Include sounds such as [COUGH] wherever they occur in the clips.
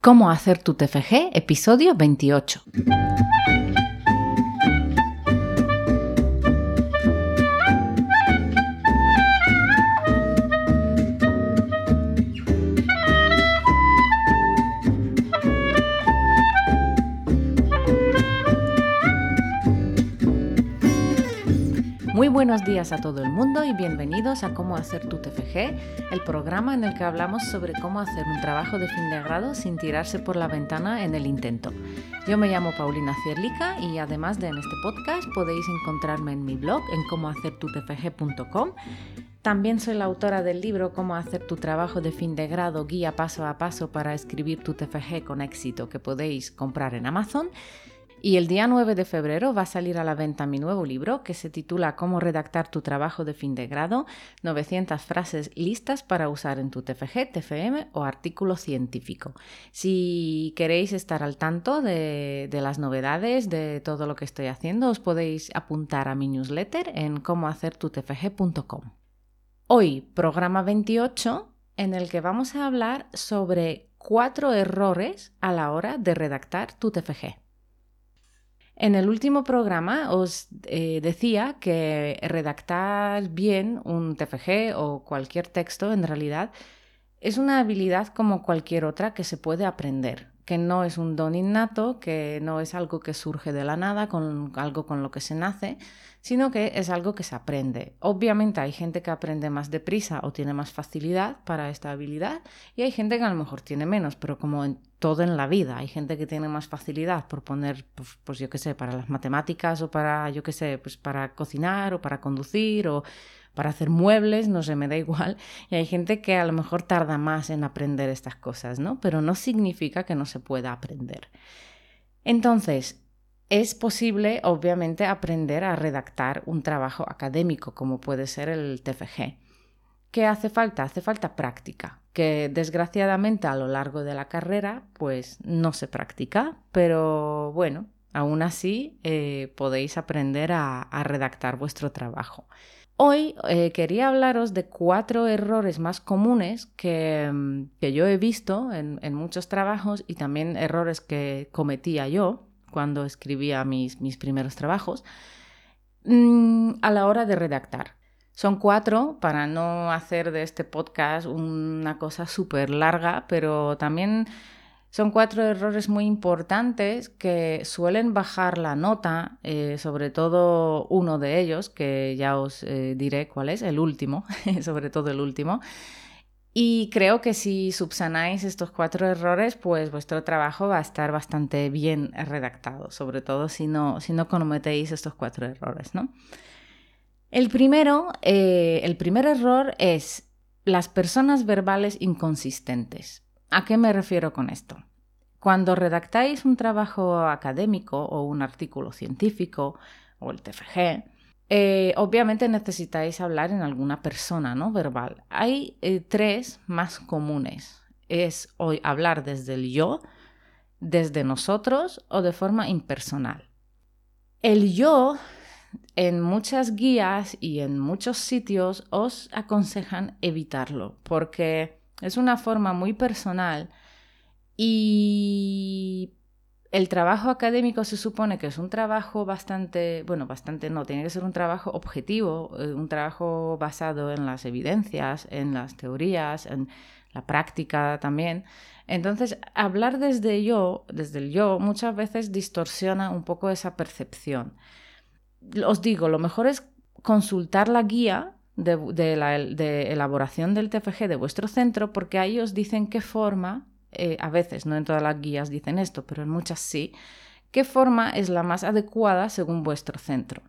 Cómo hacer tu TFG, episodio 28. Muy buenos días a todo el mundo y bienvenidos a Cómo hacer tu TFG, el programa en el que hablamos sobre cómo hacer un trabajo de fin de grado sin tirarse por la ventana en el intento. Yo me llamo Paulina Cierlica y además de en este podcast podéis encontrarme en mi blog en cómohacertutfg.com. También soy la autora del libro Cómo hacer tu trabajo de fin de grado, guía paso a paso para escribir tu TFG con éxito que podéis comprar en Amazon. Y el día 9 de febrero va a salir a la venta mi nuevo libro que se titula Cómo redactar tu trabajo de fin de grado, 900 frases listas para usar en tu TFG, TFM o artículo científico. Si queréis estar al tanto de, las novedades, de todo lo que estoy haciendo, os podéis apuntar a mi newsletter en cómohacertutfg.com. Hoy, programa 28, en el que vamos a hablar sobre cuatro errores a la hora de redactar tu TFG. En el último programa os eh, decía que redactar bien un TFG o cualquier texto en realidad es una habilidad como cualquier otra que se puede aprender que no es un don innato, que no es algo que surge de la nada, con algo con lo que se nace, sino que es algo que se aprende. Obviamente hay gente que aprende más deprisa o tiene más facilidad para esta habilidad y hay gente que a lo mejor tiene menos, pero como en todo en la vida, hay gente que tiene más facilidad por poner, pues, pues yo qué sé, para las matemáticas o para, yo qué sé, pues para cocinar o para conducir o para hacer muebles, no sé, me da igual. Y hay gente que a lo mejor tarda más en aprender estas cosas, ¿no? Pero no significa que no se pueda aprender. Entonces, es posible, obviamente, aprender a redactar un trabajo académico, como puede ser el TFG. ¿Qué hace falta? Hace falta práctica, que desgraciadamente a lo largo de la carrera, pues no se practica, pero bueno, aún así eh, podéis aprender a redactar vuestro trabajo. Hoy eh, quería hablaros de cuatro errores más comunes que, mm, yo he visto en, muchos trabajos y también errores que cometía yo cuando escribía mis, mis primeros trabajos mm, a la hora de redactar. Son cuatro para no hacer de este podcast una cosa súper larga, pero también son cuatro errores muy importantes que suelen bajar la nota, eh, sobre todo uno de ellos, que ya os eh, diré cuál es, el último, [LAUGHS] sobre todo el último. Y creo que si subsanáis estos cuatro errores, pues vuestro trabajo va a estar bastante bien redactado, sobre todo si no, si no cometéis estos cuatro errores, ¿no? El primero, eh, el primer error es las personas verbales inconsistentes. ¿A qué me refiero con esto? Cuando redactáis un trabajo académico o un artículo científico o el TFG, eh, obviamente necesitáis hablar en alguna persona no verbal. Hay eh, tres más comunes. Es hoy hablar desde el yo, desde nosotros o de forma impersonal. El yo en muchas guías y en muchos sitios os aconsejan evitarlo porque es una forma muy personal y el trabajo académico se supone que es un trabajo bastante, bueno, bastante no, tiene que ser un trabajo objetivo, eh, un trabajo basado en las evidencias, en las teorías, en la práctica también. Entonces, hablar desde yo, desde el yo, muchas veces distorsiona un poco esa percepción. Os digo, lo mejor es consultar la guía de, la elaboración del TFG de vuestro centro, porque ahí os dicen qué forma, eh, a veces, no en todas las guías dicen esto, pero en muchas sí, qué forma es la más adecuada según vuestro centro.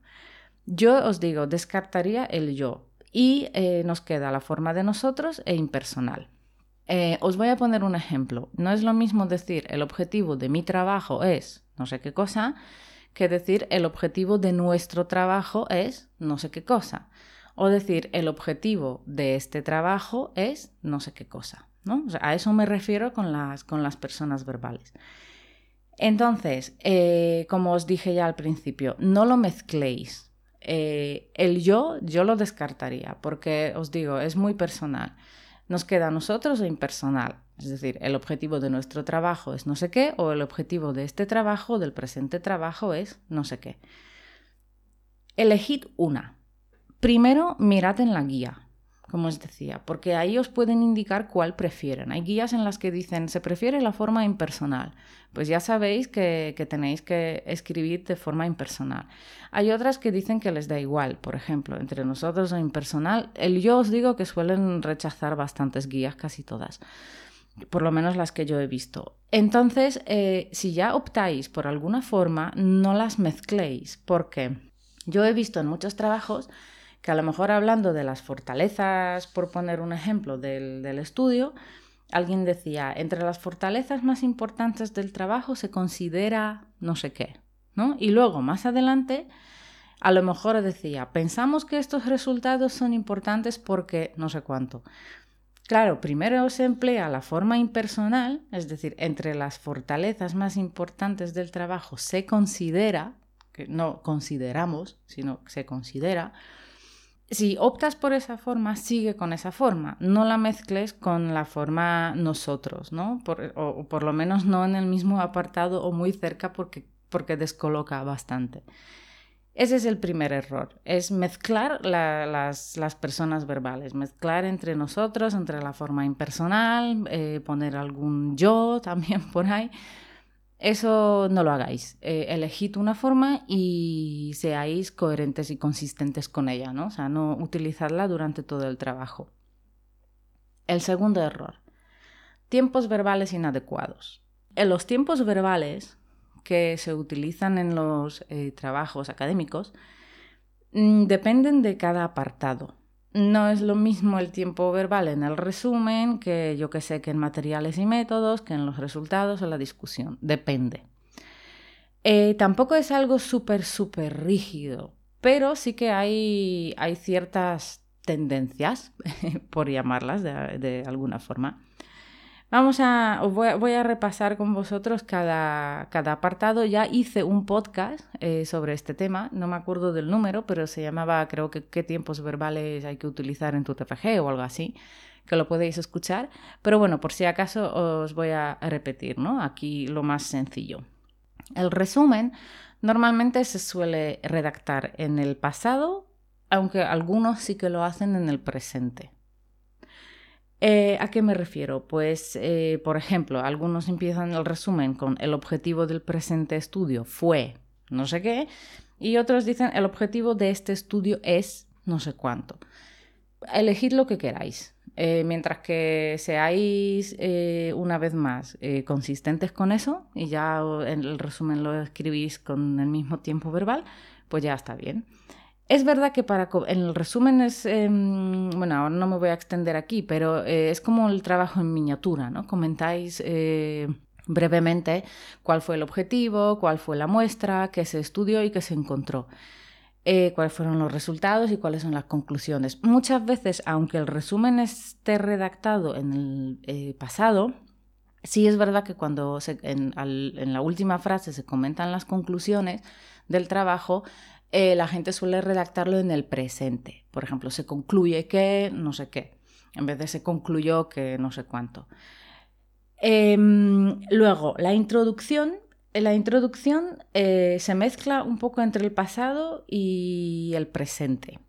Yo os digo, descartaría el yo y eh, nos queda la forma de nosotros e impersonal. Eh, os voy a poner un ejemplo. No es lo mismo decir el objetivo de mi trabajo es no sé qué cosa que decir el objetivo de nuestro trabajo es no sé qué cosa. O decir, el objetivo de este trabajo es no sé qué cosa. ¿no? a eso me refiero con las, con las personas verbales. Entonces, eh, como os dije ya al principio, no lo mezcléis. Eh, el yo, yo lo descartaría, porque os digo, es muy personal. Nos queda a nosotros impersonal. Es decir, el objetivo de nuestro trabajo es no sé qué o el objetivo de este trabajo, del presente trabajo, es no sé qué. Elegid una. Primero, mirad en la guía como os decía, porque ahí os pueden indicar cuál prefieren. Hay guías en las que dicen se prefiere la forma impersonal. Pues ya sabéis que, tenéis que escribir de forma impersonal. Hay otras que dicen que les da igual, por ejemplo, entre nosotros o impersonal. El yo os digo que suelen rechazar bastantes guías, casi todas. Por lo menos las que yo he visto. Entonces, eh, si ya optáis por alguna forma, no las mezcléis, porque yo he visto en muchos trabajos que a lo mejor hablando de las fortalezas, por poner un ejemplo del, estudio, alguien decía, entre las fortalezas más importantes del trabajo se considera no sé qué, ¿no? Y luego, más adelante, a lo mejor decía, pensamos que estos resultados son importantes porque no sé cuánto. Claro, primero se emplea la forma impersonal, es decir, entre las fortalezas más importantes del trabajo se considera, que no consideramos, sino se considera, si optas por esa forma, sigue con esa forma. No la mezcles con la forma nosotros, ¿no? o, por lo menos no en el mismo apartado o muy cerca porque, porque descoloca bastante. Ese es el primer error, es mezclar las, las, personas verbales, mezclar entre nosotros, entre la forma impersonal, eh, poner algún yo [LAUGHS] también por ahí, eso no lo hagáis. Eh, elegid una forma y seáis coherentes y consistentes con ella, ¿no? O sea, no utilizarla durante todo el trabajo. El segundo error. Tiempos verbales inadecuados. En los tiempos verbales que se utilizan en los eh, trabajos académicos mm, dependen de cada apartado no es lo mismo el tiempo verbal en el resumen que yo que sé que en materiales y métodos, que en los resultados o la discusión. Depende. Eh, tampoco es algo súper, súper rígido, pero sí que hay, hay ciertas tendencias, [LAUGHS] por llamarlas de alguna forma, Vamos a, voy, a, repasar con vosotros cada, cada, apartado. Ya hice un podcast eh, sobre este tema, no me acuerdo del número, pero se llamaba, creo que, qué tiempos verbales hay que utilizar en tu TFG o algo así, que lo podéis escuchar. Pero bueno, por si acaso os voy a repetir, ¿no? Aquí lo más sencillo. El resumen normalmente se suele redactar en el pasado, aunque algunos sí que lo hacen en el presente. Eh, ¿A qué me refiero? Pues, eh, por ejemplo, algunos empiezan el resumen con el objetivo del presente estudio fue no sé qué, y otros dicen el objetivo de este estudio es no sé cuánto. Elegid lo que queráis. Eh, mientras que seáis una vez más consistentes con eso y ya en el resumen lo escribís con el mismo tiempo verbal, pues ya está bien. Es verdad que para en el resumen es, em, bueno, ahora no me voy a extender aquí, pero eh, es como el trabajo en miniatura, ¿no? Comentáis eh, brevemente cuál fue el objetivo, cuál fue la muestra, qué se estudió y qué se encontró. Eh, cuáles fueron los resultados y cuáles son las conclusiones. Muchas veces, aunque el resumen esté redactado en el pasado, sí es verdad que cuando en, en la última frase se comentan las conclusiones del trabajo, eh, la gente suele redactarlo en el presente. Por ejemplo, se concluye que no sé qué, en vez de se concluyó que no sé cuánto. Em, luego, la introducción. La introducción eh, se mezcla un poco entre el pasado y el presente.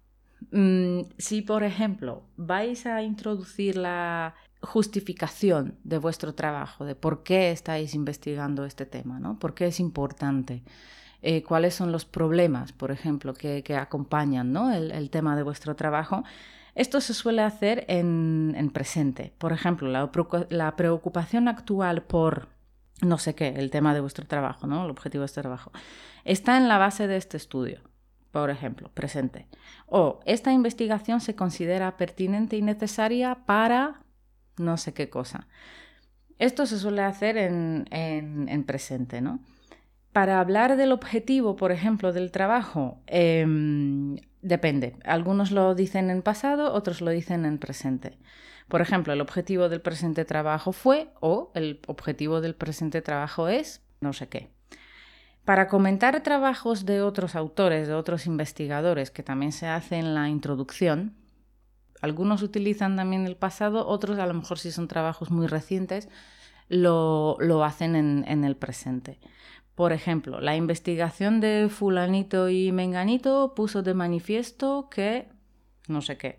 Mm, si, por ejemplo, vais a introducir la justificación de vuestro trabajo, de por qué estáis investigando este tema, ¿no? ¿Por qué es importante? Eh, cuáles son los problemas, por ejemplo, que, acompañan el, tema de vuestro trabajo. Esto se suele hacer en, presente. Por ejemplo, la, preocupación actual por no sé qué, el tema de vuestro trabajo, ¿no? el objetivo de este trabajo, está en la base de este estudio por ejemplo, presente. O esta investigación se considera pertinente y necesaria para no sé qué cosa. Esto se suele hacer en, en presente, ¿no? Para hablar del objetivo, por ejemplo, del trabajo, em, depende. Algunos lo dicen en pasado, otros lo dicen en presente. Por ejemplo, el objetivo del presente trabajo fue o el objetivo del presente trabajo es no sé qué. Para comentar trabajos de otros autores, de otros investigadores, que también se hace en la introducción, Algunos utilizan también el pasado, otros a lo mejor si son trabajos muy recientes, lo, hacen en, en el presente. Por ejemplo, la investigación de fulanito y menganito puso de manifiesto que no sé qué.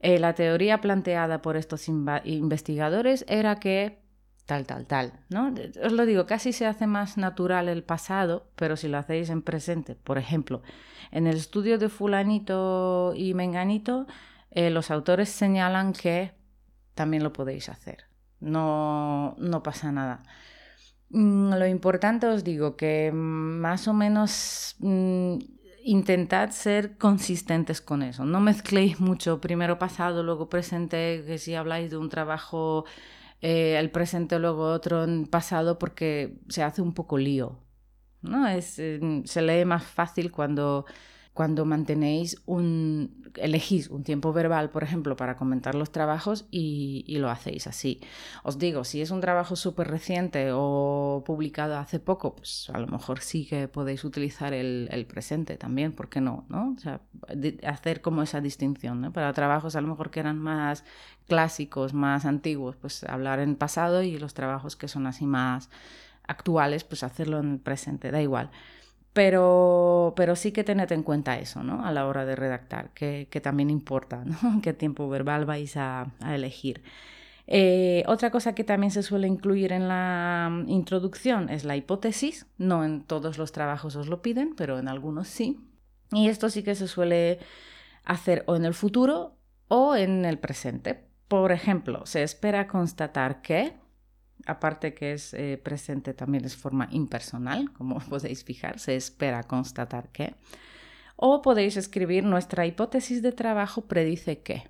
Eh, la teoría planteada por estos investigadores era que tal, tal, tal, ¿no? Os lo digo, casi se hace más natural el pasado, pero si lo hacéis en presente, por ejemplo, en el estudio de fulanito y menganito, eh, los autores señalan que también lo podéis hacer. No, no pasa nada. Mm, lo importante os digo que más o menos mm, intentad ser consistentes con eso. No mezcléis mucho primero pasado, luego presente, que si habláis de un trabajo, eh, el presente, luego otro en pasado, porque se hace un poco lío. ¿no? Es, eh, se lee más fácil cuando cuando mantenéis un, elegís un tiempo verbal, por ejemplo, para comentar los trabajos y, lo hacéis así. Os digo, si es un trabajo súper reciente o publicado hace poco, pues a lo mejor sí que podéis utilizar el, presente también, ¿por qué no? ¿no? O sea, hacer como esa distinción. ¿no? Para trabajos a lo mejor que eran más clásicos, más antiguos, pues hablar en pasado y los trabajos que son así más actuales, pues hacerlo en presente, da igual. Pero, pero sí que tened en cuenta eso, ¿no? A la hora de redactar, que, también importa, ¿no? [LAUGHS] Qué tiempo verbal vais a, elegir. Eh, otra cosa que también se suele incluir en la mm, introducción es la hipótesis. No en todos los trabajos os lo piden, pero en algunos sí. Y esto sí que se suele hacer o en el futuro o en el presente. Por ejemplo, se espera constatar que aparte que es eh, presente también es forma impersonal, como [LAUGHS] podéis fijar, se espera constatar que. O podéis escribir nuestra hipótesis de trabajo predice que.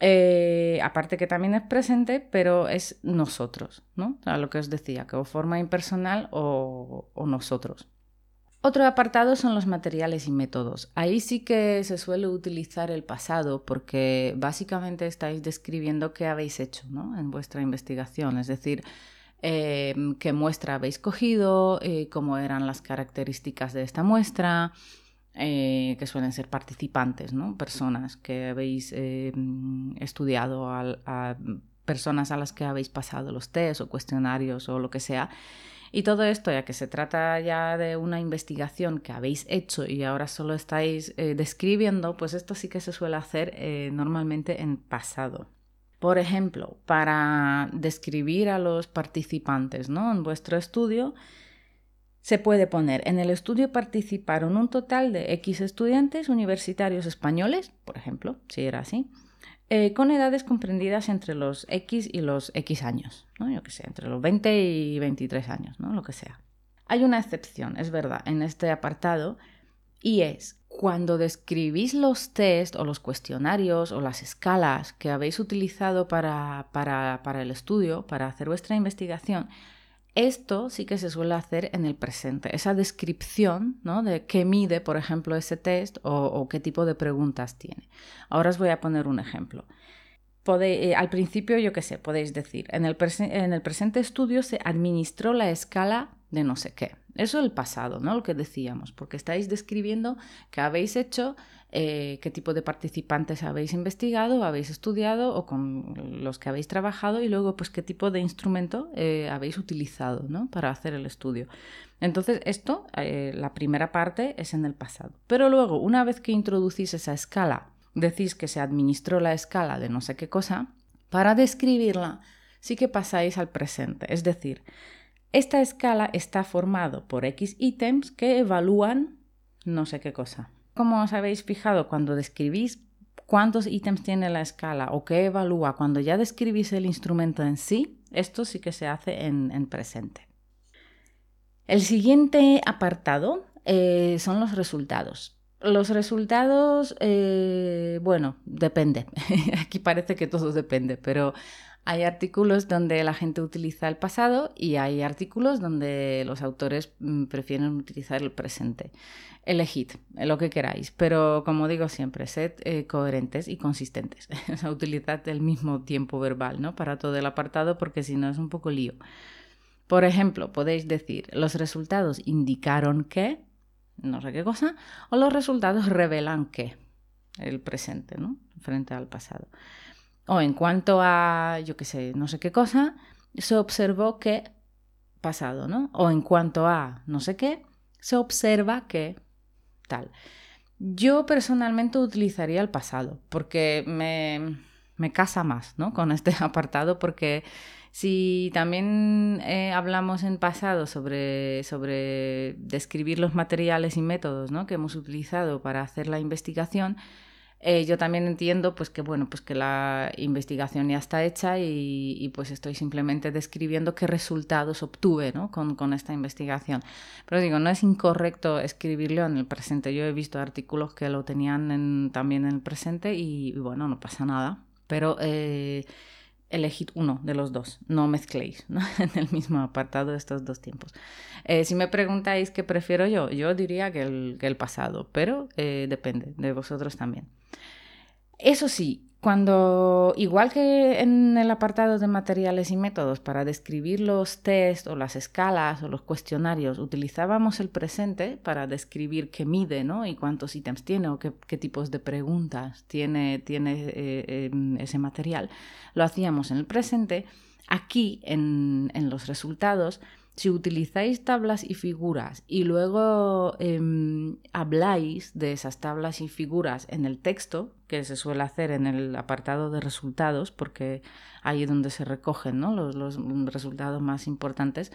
Eh, aparte que también es presente, pero es nosotros, ¿no? A lo que os decía, que o forma impersonal o nosotros. Otro apartado son los materiales y métodos. Ahí sí que se suele utilizar el pasado porque básicamente estáis describiendo qué habéis hecho en vuestra investigación, es decir, em, qué muestra habéis cogido, eh, cómo eran las características de esta muestra, eh, que suelen ser participantes, ¿no? personas que habéis em, estudiado, a personas a las que habéis pasado los test o cuestionarios o lo que sea. Y todo esto, ya que se trata ya de una investigación que habéis hecho y ahora solo estáis eh, describiendo, pues esto sí que se suele hacer eh, normalmente en pasado. Por ejemplo, para describir a los participantes ¿no? en vuestro estudio, se puede poner, en el estudio participaron un total de X estudiantes universitarios españoles, por ejemplo, si era así, eh, con edades comprendidas entre los X y los X años, ¿no? yo que sé, entre los 20 y 23 años, ¿no? lo que sea. Hay una excepción, es verdad, en este apartado, y es cuando describís los test o los cuestionarios o las escalas que habéis utilizado para, para, para el estudio, para hacer vuestra investigación, esto sí que se suele hacer en el presente, esa descripción ¿no? de qué mide, por ejemplo, ese test o, qué tipo de preguntas tiene. Ahora os voy a poner un ejemplo. Eh, al principio, yo qué sé, podéis decir, en el, en el presente estudio se administró la escala de no sé qué. Eso es el pasado, ¿no? Lo que decíamos, porque estáis describiendo qué habéis hecho, eh, qué tipo de participantes habéis investigado, habéis estudiado o con los que habéis trabajado y luego pues qué tipo de instrumento eh, habéis utilizado ¿no? para hacer el estudio. Entonces esto, eh, la primera parte es en el pasado. Pero luego, una vez que introducís esa escala, decís que se administró la escala de no sé qué cosa, para describirla sí que pasáis al presente. Es decir, esta escala está formado por X ítems que evalúan no sé qué cosa. Como os habéis fijado cuando describís cuántos ítems tiene la escala o qué evalúa cuando ya describís el instrumento en sí, esto sí que se hace en, presente. El siguiente apartado eh, son los resultados. Los resultados, eh, bueno, depende. [LAUGHS] Aquí parece que todo depende, pero hay artículos donde la gente utiliza el pasado y hay artículos donde los autores mm, prefieren utilizar el presente. Elegid lo que queráis, pero como digo siempre, sed eh, coherentes y consistentes. [LAUGHS] utilizad el mismo tiempo verbal ¿no? para todo el apartado porque si no es un poco lío. Por ejemplo, podéis decir, los resultados indicaron que, no sé qué cosa, o los resultados revelan que. el presente, ¿no? Frente al pasado. O en cuanto a, yo qué sé, no sé qué cosa, se observó que pasado, ¿no? O en cuanto a no sé qué, se observa que tal. Yo personalmente utilizaría el pasado porque me, me casa más, ¿no? Con este [LAUGHS] apartado porque si también eh, hablamos en pasado sobre, sobre describir los materiales y métodos ¿no? que hemos utilizado para hacer la investigación, eh, yo también entiendo pues que bueno pues que la investigación ya está hecha y, pues estoy simplemente describiendo qué resultados obtuve ¿no? con, con, esta investigación. Pero digo, no es incorrecto escribirlo en el presente. Yo he visto artículos que lo tenían también en el presente y, bueno, no pasa nada. Pero eh, elegid uno de los dos, no mezcléis [LAUGHS] en el mismo apartado estos dos tiempos. Eh, si me preguntáis qué prefiero yo, yo diría que el, que el pasado, pero eh, depende de vosotros también. Eso sí, cuando, igual que en el apartado de materiales y métodos, para describir los test o las escalas o los cuestionarios, utilizábamos el presente para describir qué mide ¿no? y cuántos ítems tiene o qué, tipos de preguntas tiene, tiene eh, ese material, lo hacíamos en el presente. Aquí, en, en los resultados, si utilizáis tablas y figuras y luego em, habláis de esas tablas y figuras en el texto, que se suele hacer en el apartado de resultados, porque ahí es donde se recogen los, los, resultados más importantes,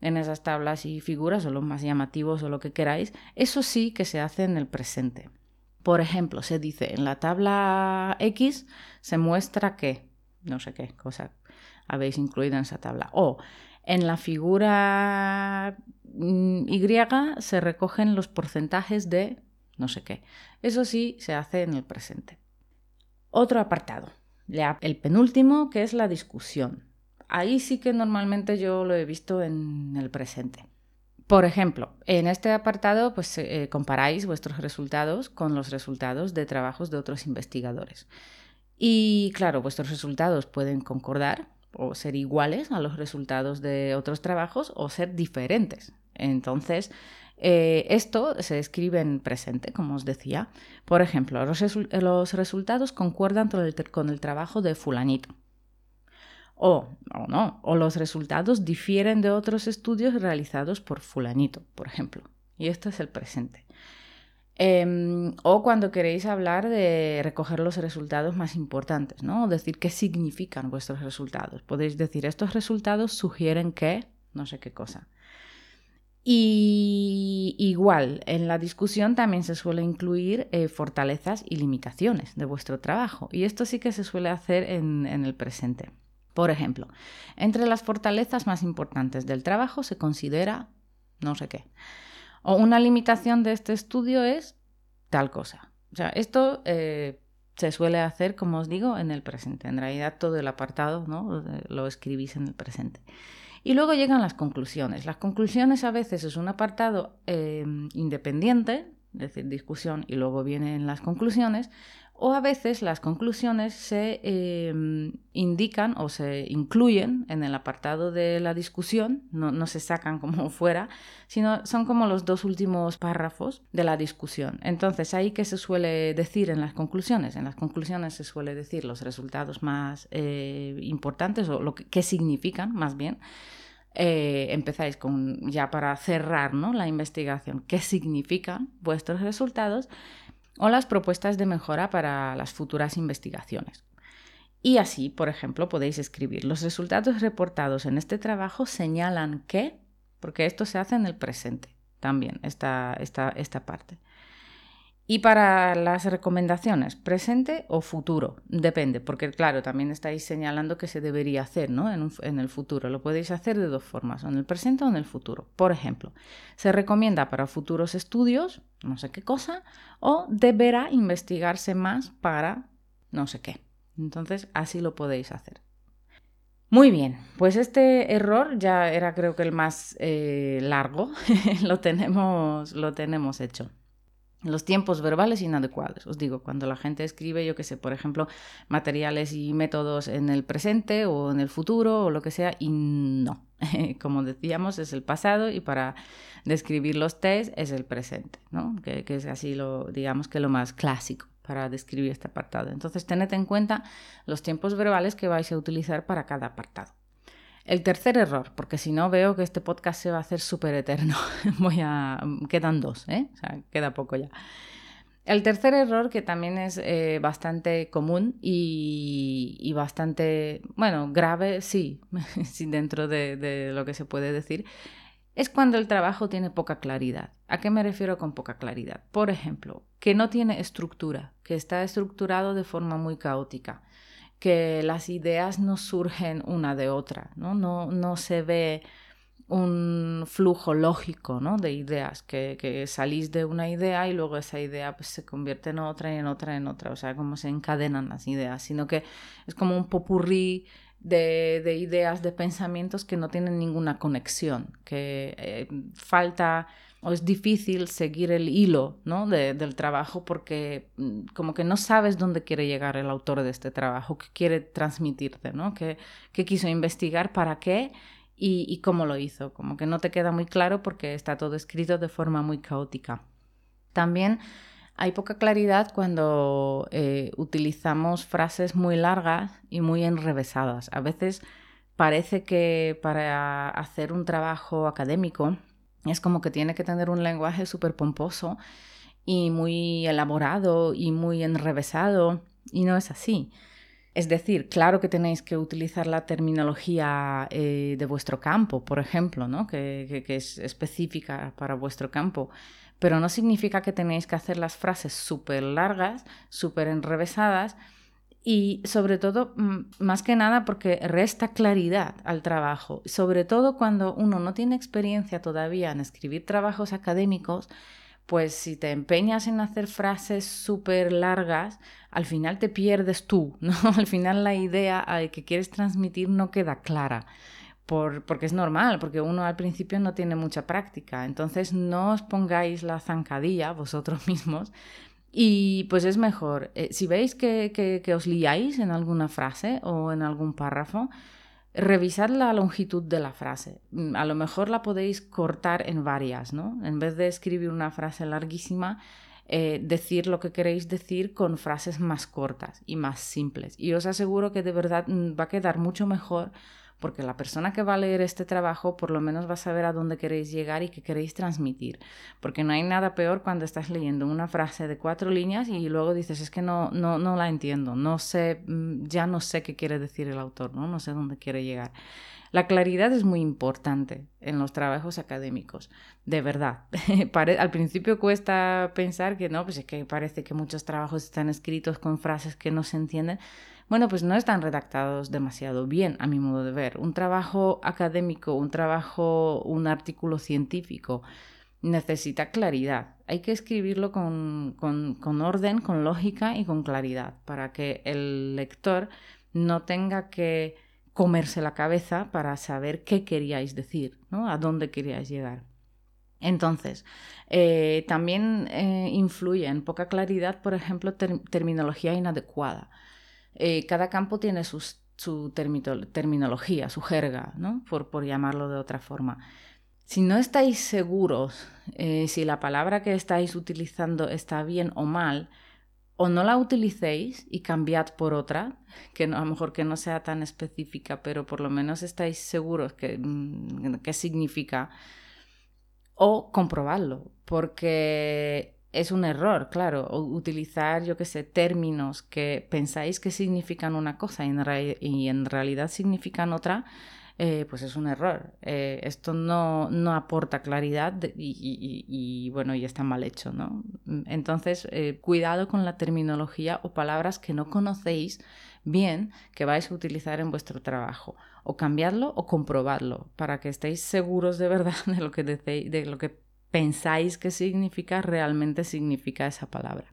en esas tablas y figuras o los más llamativos o lo que queráis, eso sí que se hace en el presente. Por ejemplo, se dice en la tabla X se muestra que, no sé qué cosa habéis incluido en esa tabla. O en la figura mm, Y se recogen los porcentajes de no sé qué. Eso sí se hace en el presente. Otro apartado, el penúltimo, que es la discusión. Ahí sí que normalmente yo lo he visto en el presente. Por ejemplo, en este apartado pues, eh, comparáis vuestros resultados con los resultados de trabajos de otros investigadores. Y claro, vuestros resultados pueden concordar o ser iguales a los resultados de otros trabajos o ser diferentes. Entonces, eh, esto se escribe en presente, como os decía. Por ejemplo, los, resultados concuerdan con el, trabajo de fulanito. O, o no, o los resultados difieren de otros estudios realizados por fulanito, por ejemplo. Y esto es el presente. Em, o cuando queréis hablar de recoger los resultados más importantes, ¿no? O decir qué significan vuestros resultados. Podéis decir, estos resultados sugieren que, no sé qué cosa. Y igual, en la discusión también se suele incluir eh, fortalezas y limitaciones de vuestro trabajo. Y esto sí que se suele hacer en el presente. Por ejemplo, entre las fortalezas más importantes del trabajo se considera no sé qué. O una limitación de este estudio es tal cosa. O sea, esto eh, se suele hacer, como os digo, en el presente. En realidad todo el apartado ¿no? lo escribís en el presente. Y luego llegan las conclusiones. Las conclusiones a veces es un apartado eh, independiente, es decir, discusión, y luego vienen las conclusiones, o a veces las conclusiones se em, indican o se incluyen en el apartado de la discusión, no, se sacan como [LAUGHS] fuera, sino son como los dos últimos párrafos de la discusión. Entonces, ahí que se suele decir en las conclusiones. En las conclusiones se suele decir los resultados más eh, importantes o lo que, significan más bien. Eh, empezáis con ya para cerrar ¿no? la investigación, qué significan vuestros resultados o las propuestas de mejora para las futuras investigaciones. Y así, por ejemplo, podéis escribir, los resultados reportados en este trabajo señalan que, porque esto se hace en el presente también, esta, esta, esta parte. Y para las recomendaciones, presente o futuro, depende, porque claro, también estáis señalando que se debería hacer ¿no? en, el futuro. Lo podéis hacer de dos formas, en el presente o en el futuro. Por ejemplo, se recomienda para futuros estudios, no sé qué cosa, o deberá investigarse más para no sé qué. Entonces, así lo podéis hacer. Muy bien, pues este error ya era creo que el más eh, largo, [LAUGHS] lo, tenemos, lo tenemos hecho los tiempos verbales inadecuados. Os digo, cuando la gente escribe, yo que sé, por ejemplo, materiales y métodos en el presente o en el futuro o lo que sea, y no. [LAUGHS] Como decíamos, es el pasado y para describir los test es el presente, ¿no? Que, que, es así lo, digamos que lo más clásico. para describir este apartado. Entonces, tened en cuenta los tiempos verbales que vais a utilizar para cada apartado. El tercer error, porque si no veo que este podcast se va a hacer súper eterno. [LAUGHS] Quedan dos, ¿eh? Queda poco ya. El tercer error, que también es eh, bastante común y, bastante, bueno, grave, sí, [LAUGHS] dentro de, lo que se puede decir, es cuando el trabajo tiene poca claridad. ¿A qué me refiero con poca claridad? Por ejemplo, que no tiene estructura, que está estructurado de forma muy caótica, que las ideas no surgen una de otra, no, no, no se ve un flujo lógico ¿no? de ideas, que, salís de una idea y luego esa idea pues, se convierte en otra y en otra, en otra, o sea, como se encadenan las ideas, sino que es como un popurrí de, de ideas, de pensamientos que no tienen ninguna conexión, que eh, falta o es difícil seguir el hilo ¿no? del trabajo porque mm, como que no sabes dónde quiere llegar el autor de este trabajo, qué quiere transmitirte, ¿no? qué, qué quiso investigar, para qué y, cómo lo hizo. Como que no te queda muy claro porque está todo escrito de forma muy caótica. También hay poca claridad cuando eh, utilizamos frases muy largas y muy enrevesadas. A veces parece que para hacer un trabajo académico es como que tiene que tener un lenguaje súper pomposo y muy elaborado y muy enrevesado y no es así. Es decir, claro que tenéis que utilizar la terminología eh, de vuestro campo, por ejemplo, ¿no? que, es específica para vuestro campo, pero no significa que tenéis que hacer las frases súper largas, súper enrevesadas y sobre todo, más que nada porque resta claridad al trabajo, sobre todo cuando uno no tiene experiencia todavía en escribir trabajos académicos, pues si te empeñas en hacer frases súper largas, al final te pierdes tú, ¿no? [LAUGHS] Al final la idea que quieres transmitir no queda clara. Por, porque es normal, porque uno al principio no tiene mucha práctica. Entonces no os pongáis la zancadilla vosotros [LAUGHS] mismos y pues es mejor, eh, si veis que, os liáis en alguna frase o en algún párrafo, revisad la longitud de la frase. Mm, a lo mejor la podéis cortar en varias, ¿no? En vez de escribir una frase larguísima, eh, decir lo que queréis decir con frases más cortas y más simples. Y os aseguro que de verdad mm, va a quedar mucho mejor porque la persona que va a leer este trabajo por lo menos va a saber a dónde queréis llegar y qué queréis transmitir. Porque no hay nada peor cuando estás leyendo una frase de cuatro líneas y luego dices, es que no, no, no la entiendo, no sé, mm, ya no sé qué quiere decir el autor, ¿no? no sé dónde quiere llegar. La claridad es muy importante en los trabajos académicos, de verdad. [LAUGHS] Al principio cuesta pensar que no, pues es que parece que muchos trabajos están escritos con frases que no se entienden, bueno, pues no están redactados demasiado bien, a mi modo de ver. Un trabajo académico, un trabajo, un artículo científico, necesita claridad. Hay que escribirlo con, con, orden, con lógica y con claridad, para que el lector no tenga que comerse la cabeza para saber qué queríais decir, ¿no? a dónde queríais llegar. Entonces, eh, también eh, influye en poca claridad, por ejemplo, terminología inadecuada. Eh, cada campo tiene su terminología, su jerga, ¿no? por, por llamarlo de otra forma. Si no estáis seguros eh, si la palabra que estáis utilizando está bien o mal, o no la utilicéis y cambiad por otra, que a lo mejor que no sea tan específica, pero por lo menos estáis seguros que, mm, qué significa, o comprobadlo, porque es un error, claro, utilizar, yo qué sé, términos que pensáis que significan una cosa y en, realidad significan otra, eh, pues es un error. Eh, esto no, no, aporta claridad y, bueno, y está mal hecho, ¿no? Entonces, eh, cuidado con la terminología o palabras que no conocéis bien que vais a utilizar en vuestro trabajo. O cambiarlo o comprobarlo para que estéis seguros de verdad [LAUGHS] de lo que, decéis, de lo que pensáis que significa, realmente significa esa palabra.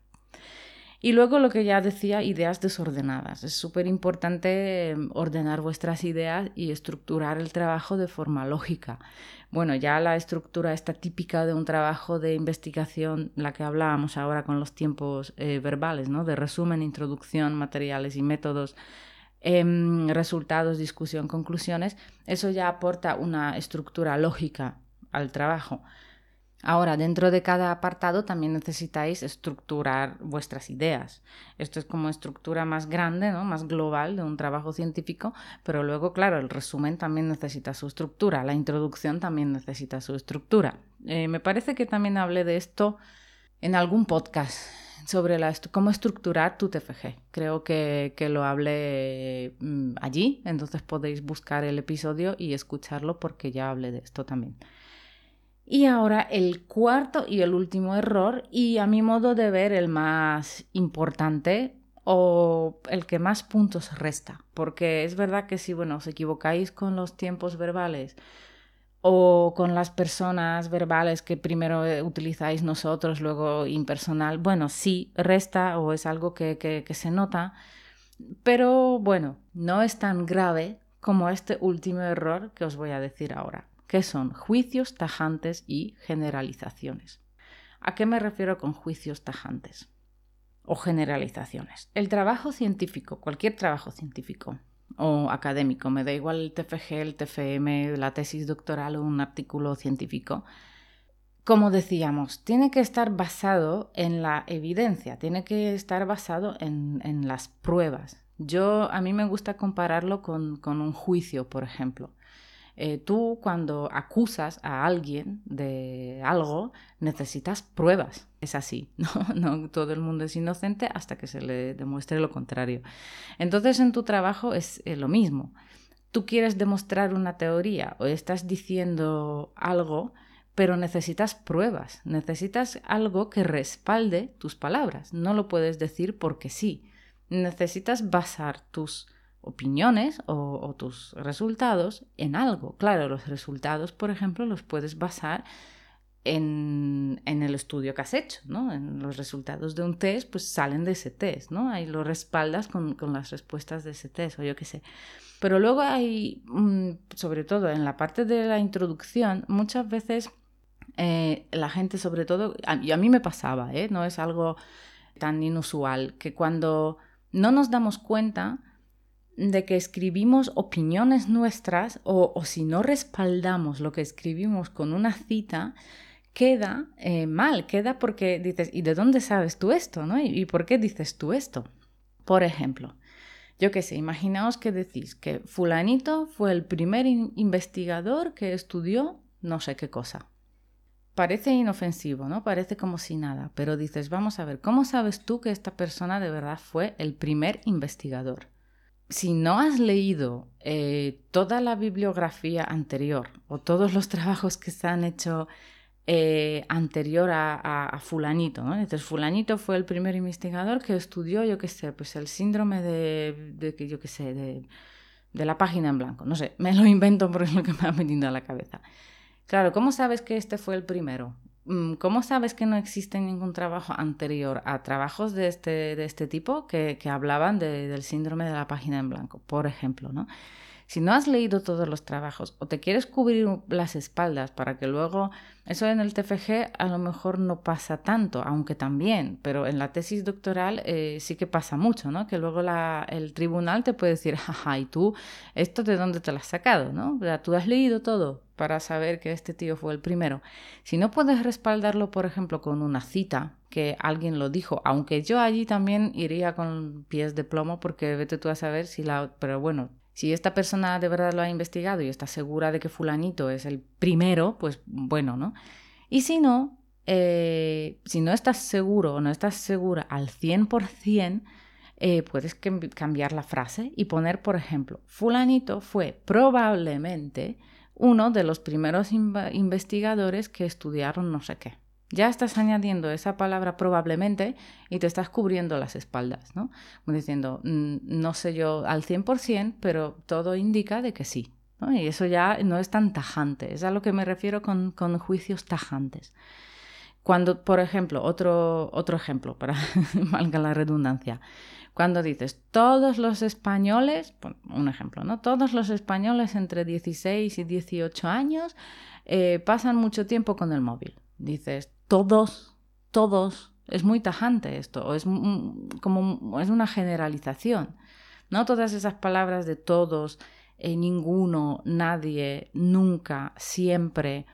Y luego lo que ya decía, ideas desordenadas. Es súper importante em, ordenar vuestras ideas y estructurar el trabajo de forma lógica. Bueno, ya la estructura está típica de un trabajo de investigación, la que hablábamos ahora con los tiempos eh, verbales, ¿no? De resumen, introducción, materiales y métodos, em, resultados, discusión, conclusiones. Eso ya aporta una estructura lógica al trabajo. Ahora, dentro de cada apartado también necesitáis estructurar vuestras ideas. Esto es como estructura más grande, ¿no? más global de un trabajo científico, pero luego, claro, el resumen también necesita su estructura, la introducción también necesita su estructura. Eh, me parece que también hablé de esto en algún podcast sobre cómo estructurar tu TFG. Creo que, que lo hablé mm, allí, entonces podéis buscar el episodio y escucharlo porque ya hablé de esto también. Y ahora el cuarto y el último error, y a mi modo de ver el más importante o el que más puntos resta, porque es verdad que si bueno, os equivocáis con los tiempos verbales o con las personas verbales que primero eh, utilizáis nosotros, luego impersonal, bueno, sí, resta o es algo que, que se nota, pero bueno, no es tan grave como este último error que os voy a decir ahora que son juicios tajantes y generalizaciones. ¿A qué me refiero con juicios tajantes? O generalizaciones. El trabajo científico, cualquier trabajo científico o académico, me da igual el TFG, el TFM, la tesis doctoral o un artículo científico, como decíamos, tiene que estar basado en la evidencia, tiene que estar basado en, las pruebas. Yo, a mí me gusta compararlo con, con un juicio, por ejemplo. Eh, tú cuando acusas a alguien de algo necesitas pruebas. Es así, [LAUGHS] ¿no? ¿no? Todo el mundo es inocente hasta que se le demuestre lo contrario. Entonces en tu trabajo es eh, lo mismo. Tú quieres demostrar una teoría o estás diciendo algo, pero necesitas pruebas, necesitas algo que respalde tus palabras. No lo puedes decir porque sí. Necesitas basar tus opiniones o, tus resultados en algo. Claro, los resultados, por ejemplo, los puedes basar en, el estudio que has hecho, ¿no? En los resultados de un test, pues salen de ese test, ¿no? Ahí lo respaldas con, las respuestas de ese test, o yo qué sé. Pero luego hay, mm, sobre todo en la parte de la introducción, muchas veces eh, la gente, sobre todo, y a mí me pasaba, ¿eh? No es algo tan inusual, que cuando no nos damos cuenta, de que escribimos opiniones nuestras o, si no respaldamos lo que escribimos con una cita, queda eh, mal, queda porque dices, ¿y de dónde sabes tú esto? ¿no? ¿Y, por qué dices tú esto? Por ejemplo, yo qué sé, imaginaos que decís que fulanito fue el primer investigador que estudió no sé qué cosa. Parece inofensivo, ¿no? Parece como si nada, pero dices, vamos a ver, ¿cómo sabes tú que esta persona de verdad fue el primer investigador? Si no has leído eh, toda la bibliografía anterior o todos los trabajos que se han hecho eh, anterior a, fulanito, ¿no? Entonces fulanito fue el primer investigador que estudió, yo qué sé, pues el síndrome de, de yo qué sé, de, de, la página en blanco. No sé, me lo invento porque es lo que me ha venido a la cabeza. Claro, ¿cómo sabes que este fue el primero? Mm, ¿Cómo sabes que no existe ningún trabajo anterior a trabajos de este, de este tipo que, que hablaban del síndrome de la página en blanco, por ejemplo, ¿no? Si no has leído todos los trabajos o te quieres cubrir las espaldas para que luego eso en el TFG a lo mejor no pasa tanto, aunque también, pero en la tesis doctoral eh, sí que pasa mucho, ¿no? Que luego la, el tribunal te puede decir, [LAUGHS] jaja, ¿y tú esto de dónde te lo has sacado, ¿no? O sea, tú has leído todo para saber que este tío fue el primero. Si no puedes respaldarlo, por ejemplo, con una cita, que alguien lo dijo, aunque yo allí también iría con pies de plomo porque vete tú a saber si la... Pero bueno, si esta persona de verdad lo ha investigado y está segura de que fulanito es el primero, pues bueno, ¿no? Y si no, eh, si no estás seguro o no estás segura al 100%, eh, puedes cambiar la frase y poner, por ejemplo, fulanito fue probablemente uno de los primeros investigadores que estudiaron no sé qué. Ya estás añadiendo esa palabra probablemente y te estás cubriendo las espaldas, ¿no? diciendo, mm, no sé yo al 100%, pero todo indica de que sí. Y eso ya no es tan tajante, es a lo que me refiero con, juicios tajantes. Cuando, por ejemplo, otro, otro ejemplo, para [LAUGHS] valga la redundancia, cuando dices todos los españoles, un ejemplo, ¿no? Todos los españoles entre 16 y 18 años eh, pasan mucho tiempo con el móvil. Dices todos, todos, es muy tajante esto, es como es una generalización. No todas esas palabras de todos, eh, ninguno, nadie, nunca, siempre,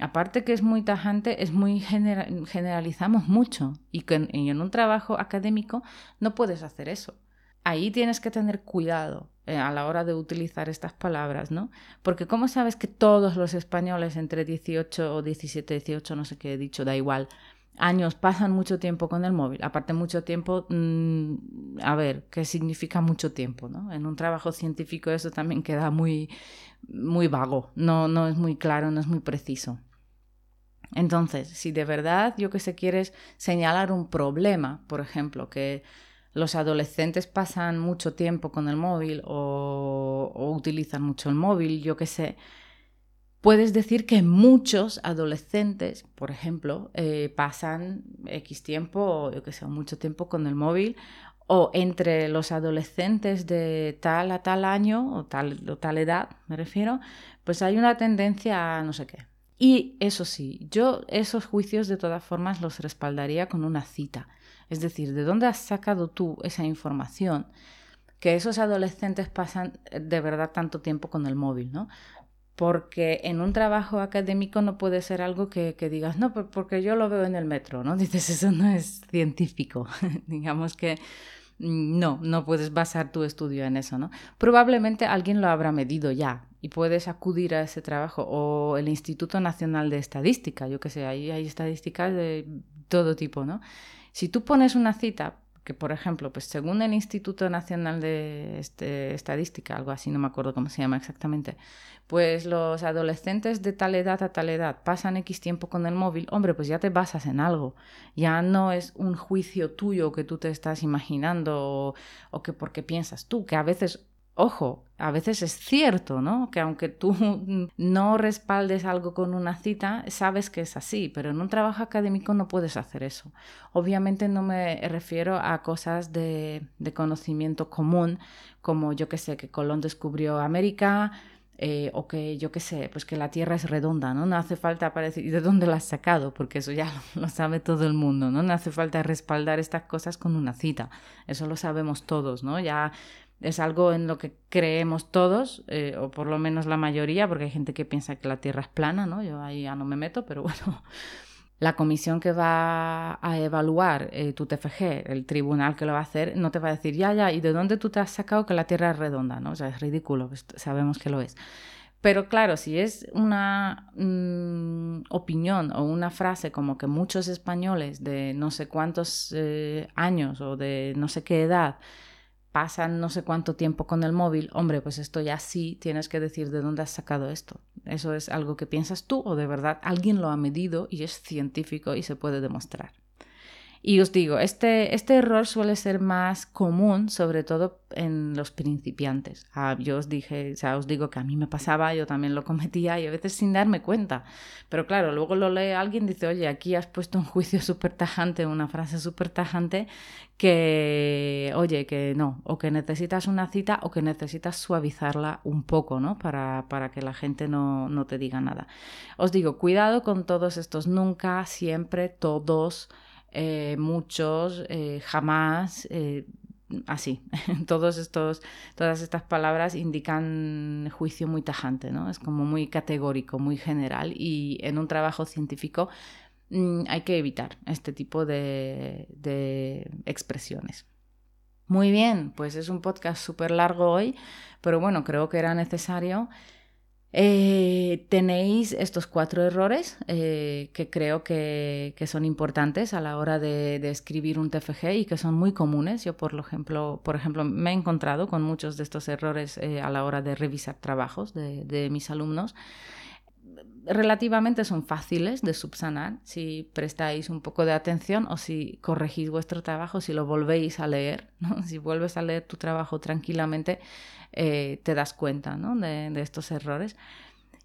aparte que es muy tajante, es muy generalizamos mucho y, y en un trabajo académico no puedes hacer eso. Ahí tienes que tener cuidado eh, a la hora de utilizar estas palabras, ¿no? Porque ¿cómo sabes que todos los españoles entre 18 o 17, 18, no sé qué he dicho, da igual, años pasan mucho tiempo con el móvil? Aparte mucho tiempo, mm, a ver, ¿qué significa mucho tiempo, ¿no? En un trabajo científico eso también queda muy, muy vago, no, no es muy claro, no es muy preciso. Entonces, si de verdad yo que sé quieres señalar un problema, por ejemplo, que los adolescentes pasan mucho tiempo con el móvil o, utilizan mucho el móvil, yo que sé, puedes decir que muchos adolescentes, por ejemplo, eh, pasan X tiempo, yo que sé, mucho tiempo con el móvil, o entre los adolescentes de tal a tal año o tal, o tal edad, me refiero, pues hay una tendencia a no sé qué, y eso sí, yo esos juicios de todas formas los respaldaría con una cita. Es decir, ¿de dónde has sacado tú esa información? Que esos adolescentes pasan eh, de verdad tanto tiempo con el móvil, ¿no? Porque en un trabajo académico no puede ser algo que, digas, no, porque yo lo veo en el metro, ¿no? [LAUGHS] Dices, eso no es científico. [LAUGHS] Digamos que mm, no, no puedes basar tu estudio en eso, ¿no? Probablemente alguien lo habrá medido ya, y puedes acudir a ese trabajo o el Instituto Nacional de Estadística, yo que sé, ahí hay estadísticas de todo tipo, ¿no? Si tú pones una cita, que por ejemplo, pues según el Instituto Nacional de este, Estadística, algo así, no me acuerdo cómo se llama exactamente, pues los adolescentes de tal edad a tal edad pasan X tiempo con el móvil, hombre, pues ya te basas en algo, ya no es un juicio tuyo que tú te estás imaginando o, o que porque piensas tú, que a veces Ojo, a veces es cierto, ¿no? Que aunque tú [LAUGHS] no respaldes algo con una cita, sabes que es así, pero en un trabajo académico no puedes hacer eso. Obviamente no me refiero a cosas de, conocimiento común, como yo que sé, que Colón descubrió América, eh, o que yo qué sé, pues que la Tierra es redonda, ¿no? No hace falta decir de dónde la has sacado, porque eso ya [LAUGHS] lo, sabe todo el mundo, ¿no? No hace falta respaldar estas cosas con una cita, eso lo sabemos todos, ¿no? Ya es algo en lo que creemos todos, eh, o por lo menos la mayoría, porque hay gente que piensa que la Tierra es plana, ¿no? Yo ahí ya no me meto, pero [LAUGHS] bueno, la comisión que va a evaluar eh, tu TFG, el tribunal que lo va a hacer, no te va a decir, ya, ya, ¿y de dónde tú te has sacado que la Tierra es redonda? ¿no? O sea, es ridículo, pues, sabemos que lo es. Pero claro, si es una mm, opinión o una frase como que muchos españoles de no sé cuántos eh, años o de no sé qué edad pasan no sé cuánto tiempo con el móvil, hombre, pues esto ya sí tienes que decir de dónde has sacado esto. Eso es algo que piensas tú o de verdad alguien lo ha medido y es científico y se puede demostrar. Y os digo, este, este error suele ser más común, sobre todo en los principiantes. Ah, yo os dije, o sea, os digo que a mí me pasaba, yo también lo cometía y a veces sin darme cuenta. Pero claro, luego lo lee alguien y dice, oye, aquí has puesto un juicio súper tajante, una frase súper tajante que, oye, que no, o que necesitas una cita o que necesitas suavizarla un poco, ¿no? Para, para que la gente no, no te diga nada. Os digo, cuidado con todos estos nunca, siempre, todos eh, muchos, eh, jamás, eh, así. [LAUGHS] Todos estos, todas estas palabras indican juicio muy tajante, ¿no? Es como muy categórico, muy general y en un trabajo científico mm, hay que evitar este tipo de, de expresiones. Muy bien, pues es un podcast súper largo hoy, pero bueno, creo que era necesario. Eh, tenéis estos cuatro errores eh, que creo que, son importantes a la hora de, escribir un TFG y que son muy comunes. Yo, por ejemplo, por ejemplo me he encontrado con muchos de estos errores eh, a la hora de revisar trabajos de, mis alumnos. Relativamente son fáciles de subsanar si prestáis un poco de atención o si corregís vuestro trabajo, si lo volvéis a leer, [LAUGHS] si vuelves a leer tu trabajo tranquilamente, eh, te das cuenta de, estos errores.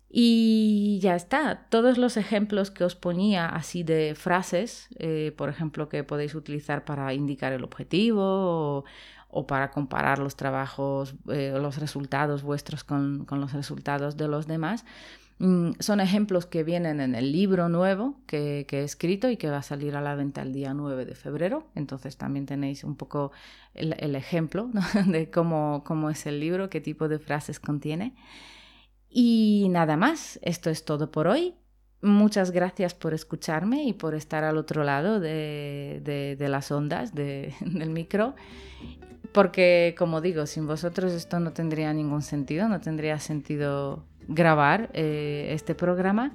Y ya está, todos los ejemplos que os ponía así de frases, eh, por ejemplo, que podéis utilizar para indicar el objetivo o, para comparar los trabajos, eh, los resultados vuestros con los resultados de los demás, Mm, son ejemplos que vienen en el libro nuevo que, he escrito y que va a salir a la venta el día 9 de febrero. Entonces también tenéis un poco el, ejemplo [LAUGHS] de cómo, cómo es el libro, qué tipo de frases contiene. Y nada más, esto es todo por hoy. Muchas gracias por escucharme y por estar al otro lado de, las ondas [LAUGHS] del micro. Porque, como digo, sin vosotros esto no tendría ningún sentido, no tendría sentido grabar eh, este programa.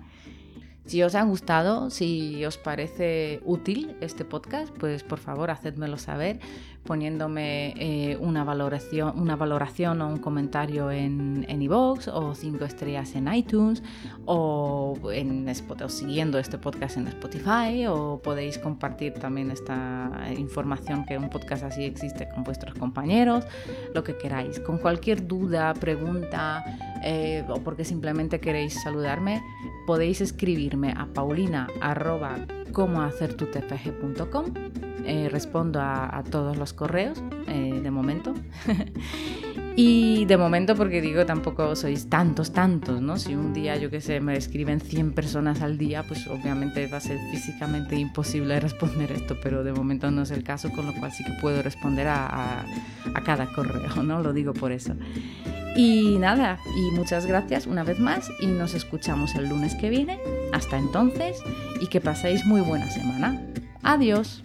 Si os ha gustado, si os parece útil este podcast, pues por favor hacedmelo saber poniéndome eh, una, valoración, una valoración o un comentario en iVoox o cinco estrellas en iTunes o, en, o siguiendo este podcast en Spotify o podéis compartir también esta información que un podcast así existe con vuestros compañeros, lo que queráis. Con cualquier duda, pregunta eh, o porque simplemente queréis saludarme, podéis escribirme a paulina eh, respondo a, todos los correos eh, de momento. [LAUGHS] y de momento porque digo, tampoco sois tantos, tantos, ¿no? Si un día, yo qué sé, me escriben 100 personas al día, pues obviamente va a ser físicamente imposible responder esto, pero de momento no es el caso, con lo cual sí que puedo responder a, a cada correo, ¿no? Lo digo por eso. Y nada, y muchas gracias una vez más y nos escuchamos el lunes que viene. Hasta entonces y que paséis muy buena semana. Adiós.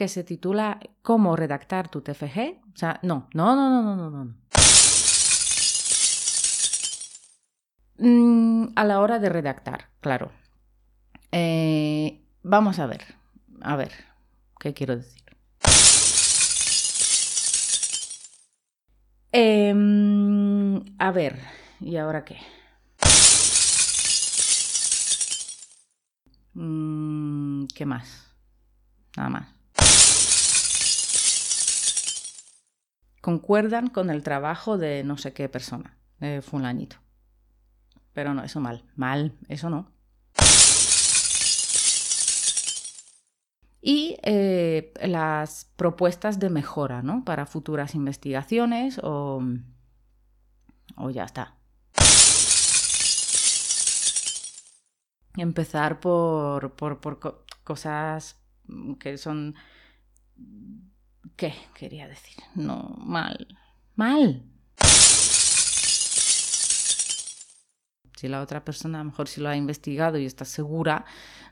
Que se titula Cómo redactar tu TFG. O sea, no, no, no, no, no, no, no. Mm, a la hora de redactar, claro. Eh, vamos a ver, a ver, ¿qué quiero decir? Em, a ver, ¿y ahora qué? Mm, ¿Qué más? nada más. Concuerdan con el trabajo de no sé qué persona, de fulanito. Pero no, eso mal, mal, eso no. Y eh, las propuestas de mejora, ¿no? Para futuras investigaciones o, o ya está. Empezar por, por, por cosas que son... ¿Qué quería decir? No, mal. Mal. Si la otra persona a lo mejor si lo ha investigado y está segura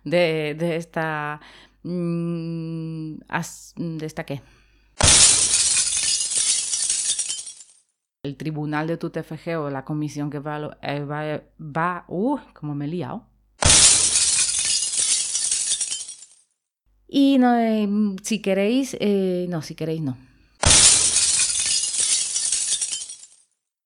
de, esta... Mm, ¿De esta qué? El tribunal de tu TFG o la comisión que va... Eh, va, va uh, como me he liado Y no, eh, si queréis, eh, no, si queréis no.